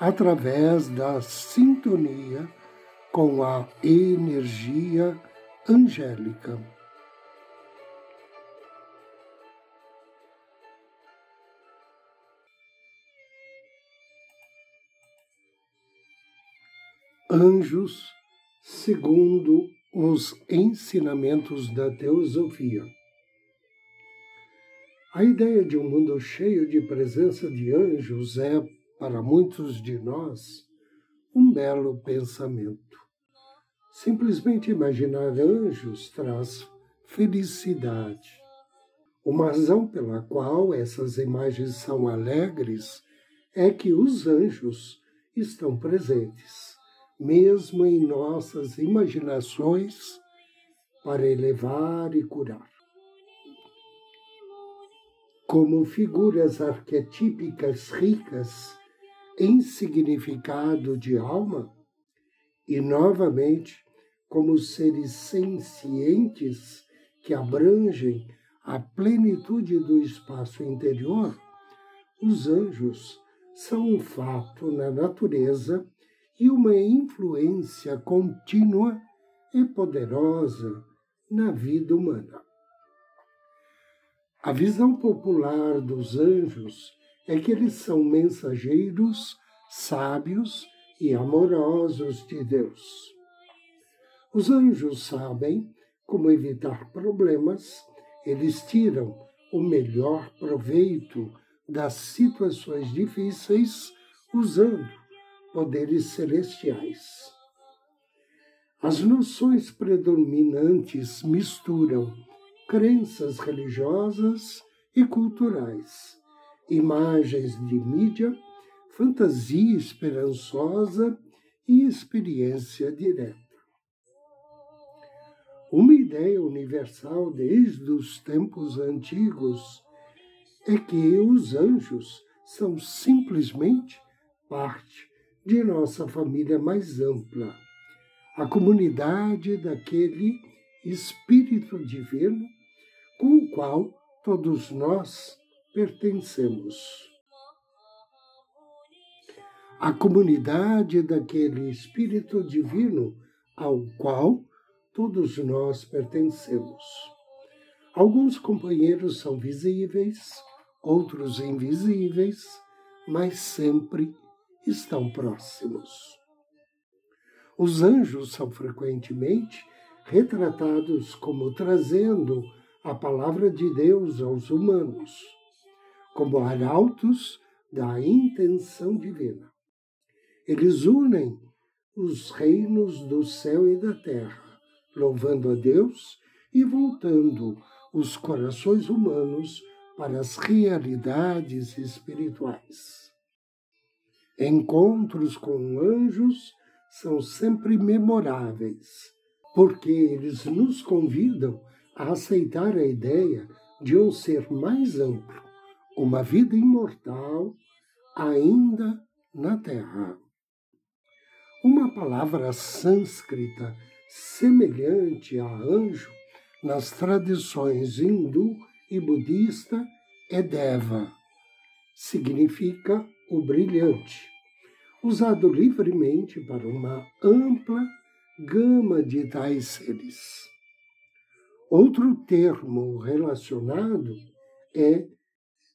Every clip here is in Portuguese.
através da sintonia com a energia angélica. Anjos, segundo os ensinamentos da teosofia. A ideia de um mundo cheio de presença de anjos é para muitos de nós, um belo pensamento. Simplesmente imaginar anjos traz felicidade. Uma razão pela qual essas imagens são alegres é que os anjos estão presentes, mesmo em nossas imaginações, para elevar e curar. Como figuras arquetípicas ricas em significado de alma e, novamente, como seres sencientes que abrangem a plenitude do espaço interior, os anjos são um fato na natureza e uma influência contínua e poderosa na vida humana. A visão popular dos anjos é que eles são mensageiros sábios e amorosos de Deus. Os anjos sabem como evitar problemas, eles tiram o melhor proveito das situações difíceis usando poderes celestiais. As noções predominantes misturam crenças religiosas e culturais imagens de mídia, fantasia esperançosa e experiência direta. Uma ideia universal desde os tempos antigos é que os anjos são simplesmente parte de nossa família mais ampla, a comunidade daquele Espírito Divino com o qual todos nós pertencemos. A comunidade daquele Espírito Divino ao qual todos nós pertencemos. Alguns companheiros são visíveis, outros invisíveis, mas sempre estão próximos. Os anjos são frequentemente retratados como trazendo a palavra de Deus aos humanos como arautos da intenção divina. Eles unem os reinos do céu e da terra, louvando a Deus e voltando os corações humanos para as realidades espirituais. Encontros com anjos são sempre memoráveis, porque eles nos convidam a aceitar a ideia de um ser mais amplo, uma vida imortal ainda na Terra. Uma palavra sânscrita semelhante a anjo nas tradições hindu e budista é Deva. Significa o brilhante, usado livremente para uma ampla gama de tais seres. Outro termo relacionado é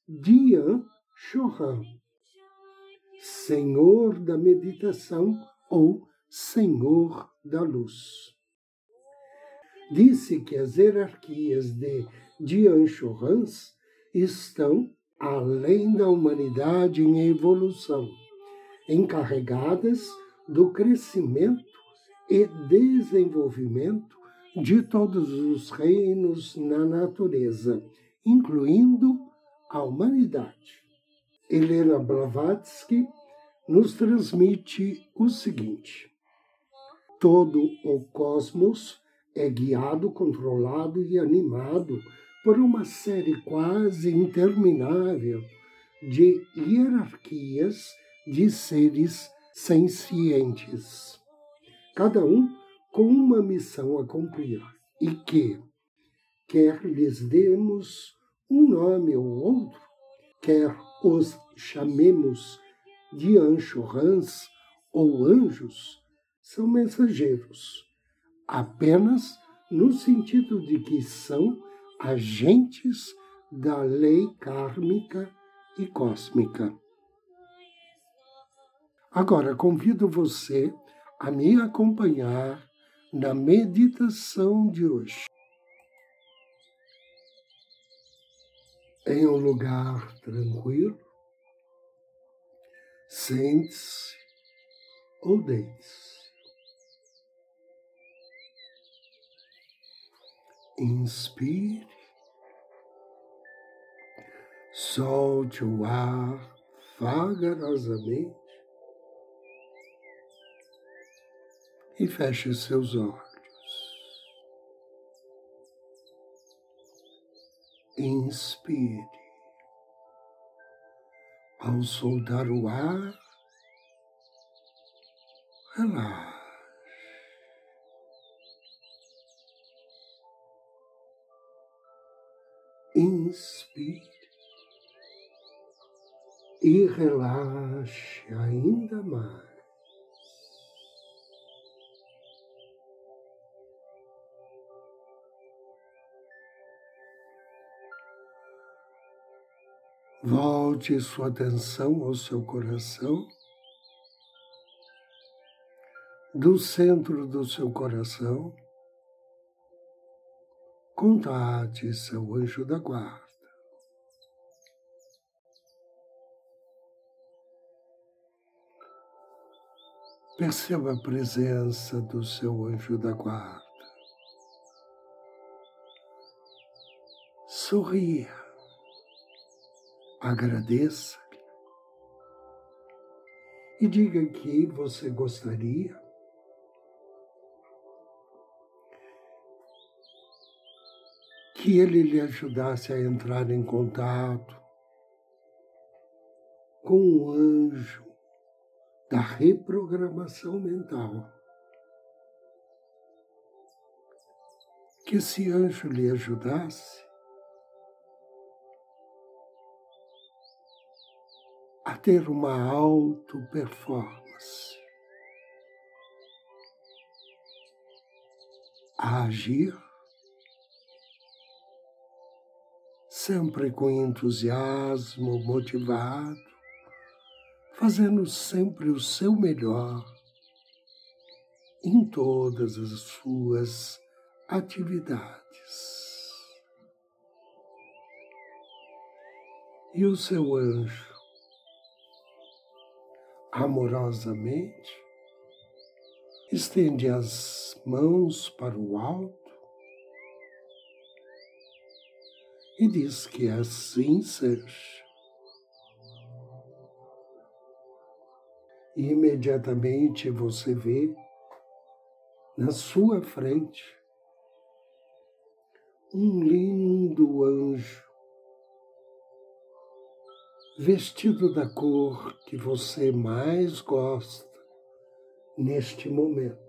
Dian Chohan, Senhor da meditação ou Senhor da luz. Disse que as hierarquias de Dian Chohans estão além da humanidade em evolução, encarregadas do crescimento e desenvolvimento de todos os reinos na natureza, incluindo a humanidade. Helena Blavatsky nos transmite o seguinte: todo o cosmos é guiado, controlado e animado por uma série quase interminável de hierarquias de seres sencientes, cada um com uma missão a cumprir, e que, quer lhes demos um nome ou outro, quer os chamemos de anjo-rãs ou anjos, são mensageiros, apenas no sentido de que são agentes da lei kármica e cósmica. Agora, convido você a me acompanhar na meditação de hoje. Em um lugar tranquilo, sente-se ou deite-se. Inspire, solte o ar vagarosamente e feche seus olhos. Inspire. Ao soltar o ar, relaxe. Inspire e relaxe ainda mais. Volte sua atenção ao seu coração. Do centro do seu coração, contate seu anjo da guarda. Perceba a presença do seu anjo da guarda. Sorria agradeça e diga que você gostaria que ele lhe ajudasse a entrar em contato com o anjo da reprogramação mental. Que esse anjo lhe ajudasse a ter uma auto-performance, a agir sempre com entusiasmo, motivado, fazendo sempre o seu melhor em todas as suas atividades. E o seu anjo amorosamente, estende as mãos para o alto e diz que assim seja. E imediatamente você vê na sua frente um lindo anjo vestido da cor que você mais gosta neste momento.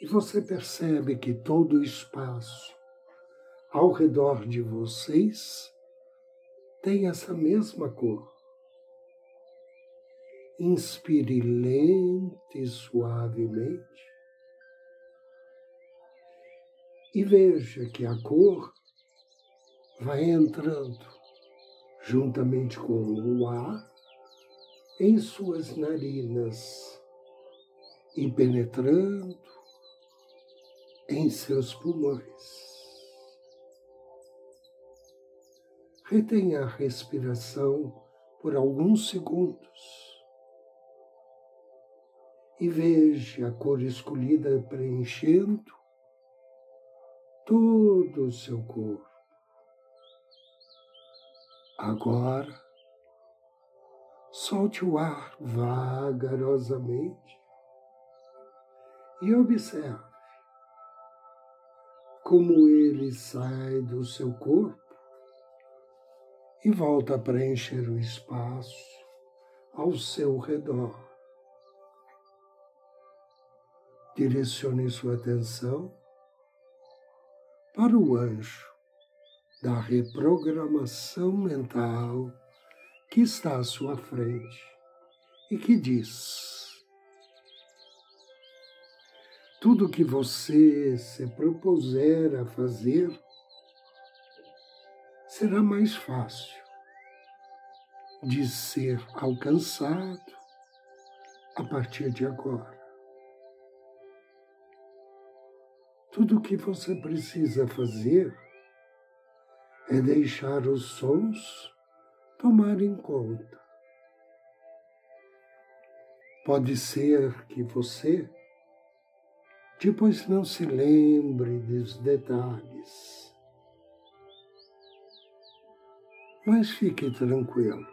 E você percebe que todo o espaço ao redor de vocês tem essa mesma cor. Inspire lento e suavemente e veja que a cor vai entrando juntamente com o ar em suas narinas e penetrando em seus pulmões. Retenha a respiração por alguns segundos e veja a cor escolhida preenchendo todo o seu corpo. Agora, Solte o ar vagarosamente e observe como ele sai do seu corpo e volta a preencher o espaço ao seu redor. Direcione sua atenção para o anjo da reprogramação mental que está à sua frente e que diz: tudo que você se propuser a fazer será mais fácil de ser alcançado a partir de agora. Tudo o que você precisa fazer é deixar os sons tomarem conta. Pode ser que você depois não se lembre dos detalhes Mas fique tranquilo.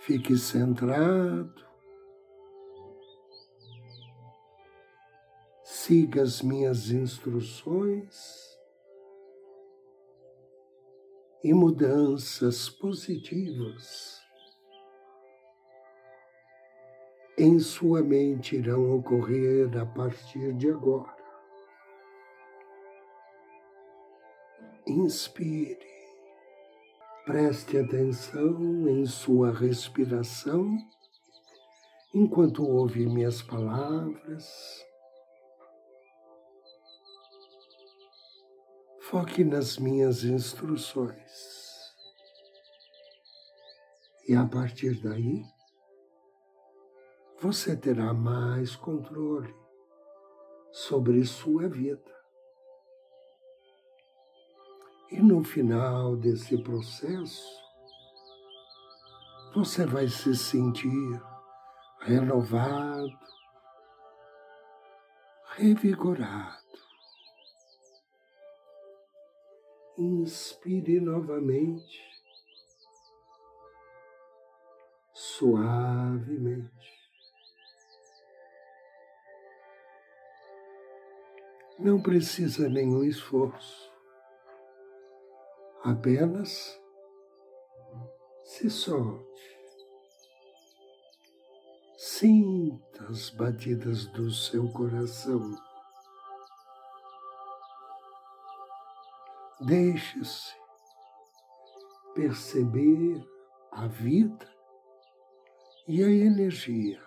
Fique centrado. Siga as minhas instruções e mudanças positivas em sua mente irão ocorrer a partir de agora. inspire. Preste atenção em sua respiração enquanto ouve minhas palavras. Foque nas minhas instruções. E a partir daí, você terá mais controle sobre sua vida. E no final desse processo, você vai se sentir renovado, revigorado. Inspire novamente, suavemente. Não precisa nenhum esforço Apenas se solte. Sinta as batidas do seu coração. Deixe-se perceber a vida e a energia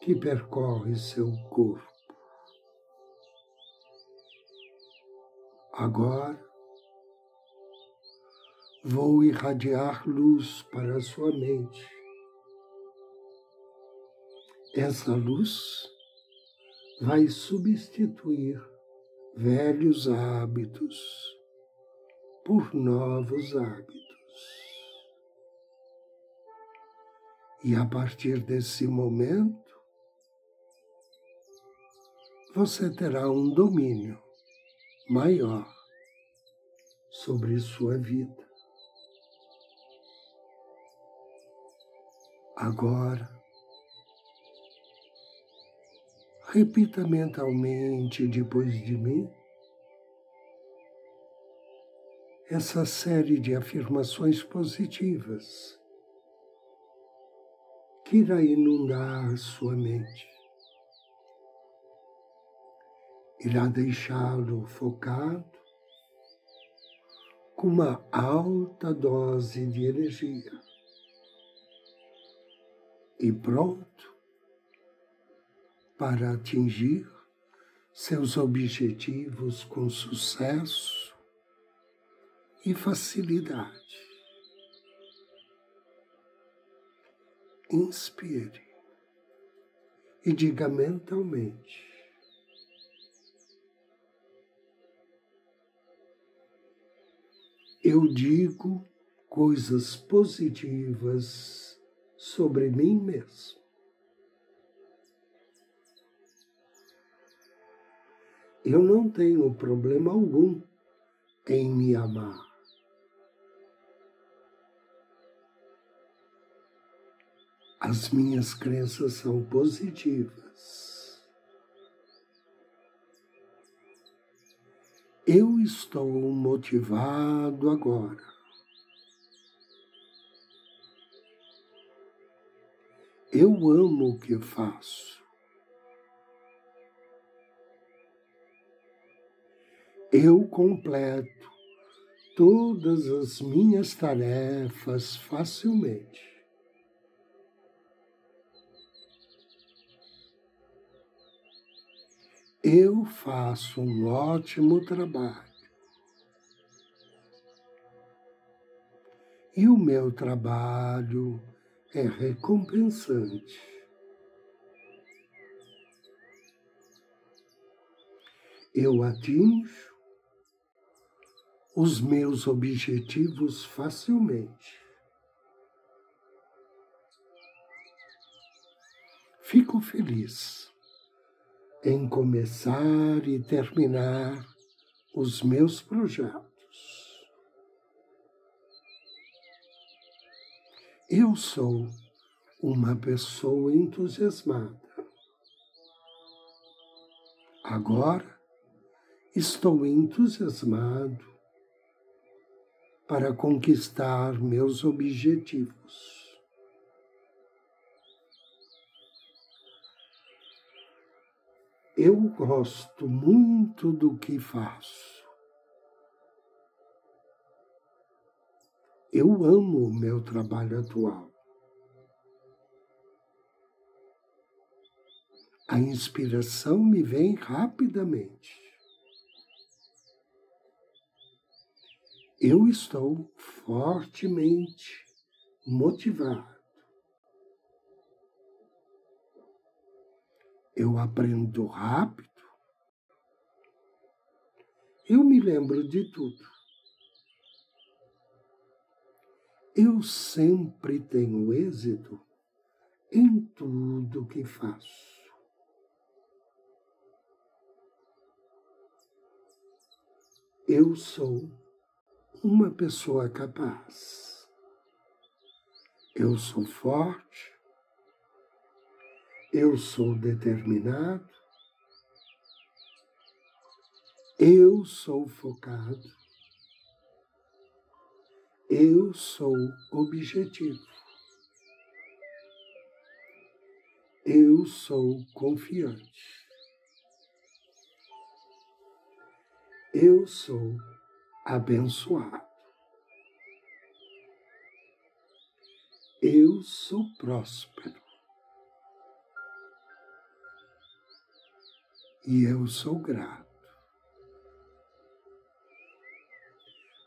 que percorre seu corpo. Agora, vou irradiar luz para a sua mente. Essa luz vai substituir velhos hábitos por novos hábitos. E a partir desse momento, você terá um domínio maior sobre sua vida. Agora, repita mentalmente depois de mim essa série de afirmações positivas que irá inundar sua mente. Irá deixá-lo focado com uma alta dose de energia e pronto para atingir seus objetivos com sucesso e facilidade. Inspire e diga mentalmente. Eu digo coisas positivas sobre mim mesmo. eu não tenho problema algum em me amar. As minhas crenças são positivas. Eu estou motivado agora. Eu amo o que faço. Eu completo todas as minhas tarefas facilmente. Eu faço um ótimo trabalho. E o meu trabalho é recompensante. Eu atinjo os meus objetivos facilmente. Fico feliz em começar e terminar os meus projetos. Eu sou uma pessoa entusiasmada. Agora estou entusiasmado para conquistar meus objetivos. Eu gosto muito do que faço. Eu amo o meu trabalho atual. A inspiração me vem rapidamente. Eu estou fortemente motivado. eu aprendo rápido, eu me lembro de tudo. Eu sempre tenho êxito em tudo que faço. Eu sou uma pessoa capaz. Eu sou forte, eu sou determinado, eu sou focado, eu sou objetivo, eu sou confiante, eu sou abençoado. Eu sou próspero. e eu sou grato.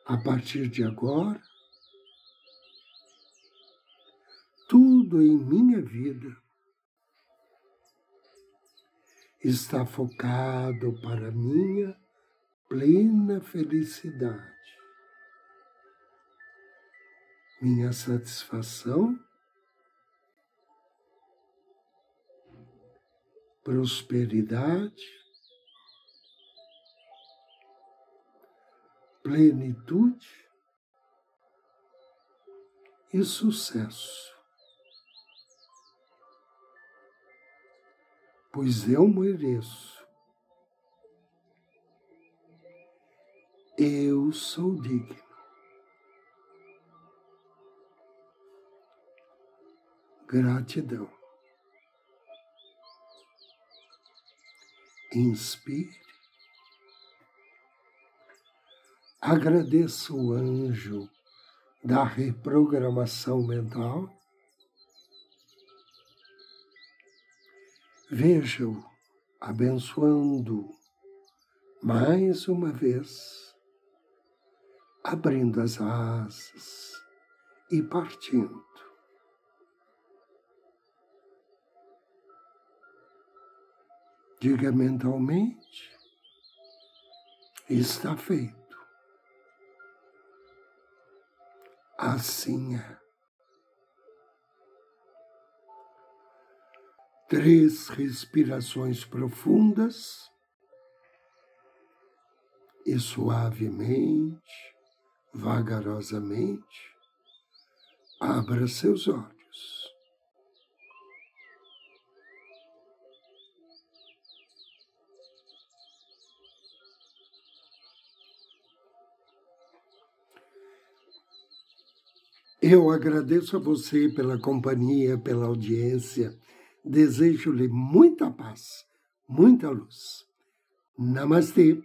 A partir de agora, tudo em minha vida está focado para minha plena felicidade, minha satisfação prosperidade, plenitude e sucesso. Pois eu mereço. Eu sou digno. Gratidão. inspire. Agradeço o anjo da reprogramação mental. Veja-o abençoando mais uma vez, abrindo as asas e partindo. Diga mentalmente: está feito. Assim é. Três respirações profundas e suavemente, vagarosamente, abra seus olhos. Eu agradeço a você pela companhia, pela audiência. Desejo-lhe muita paz, muita luz. Namastê.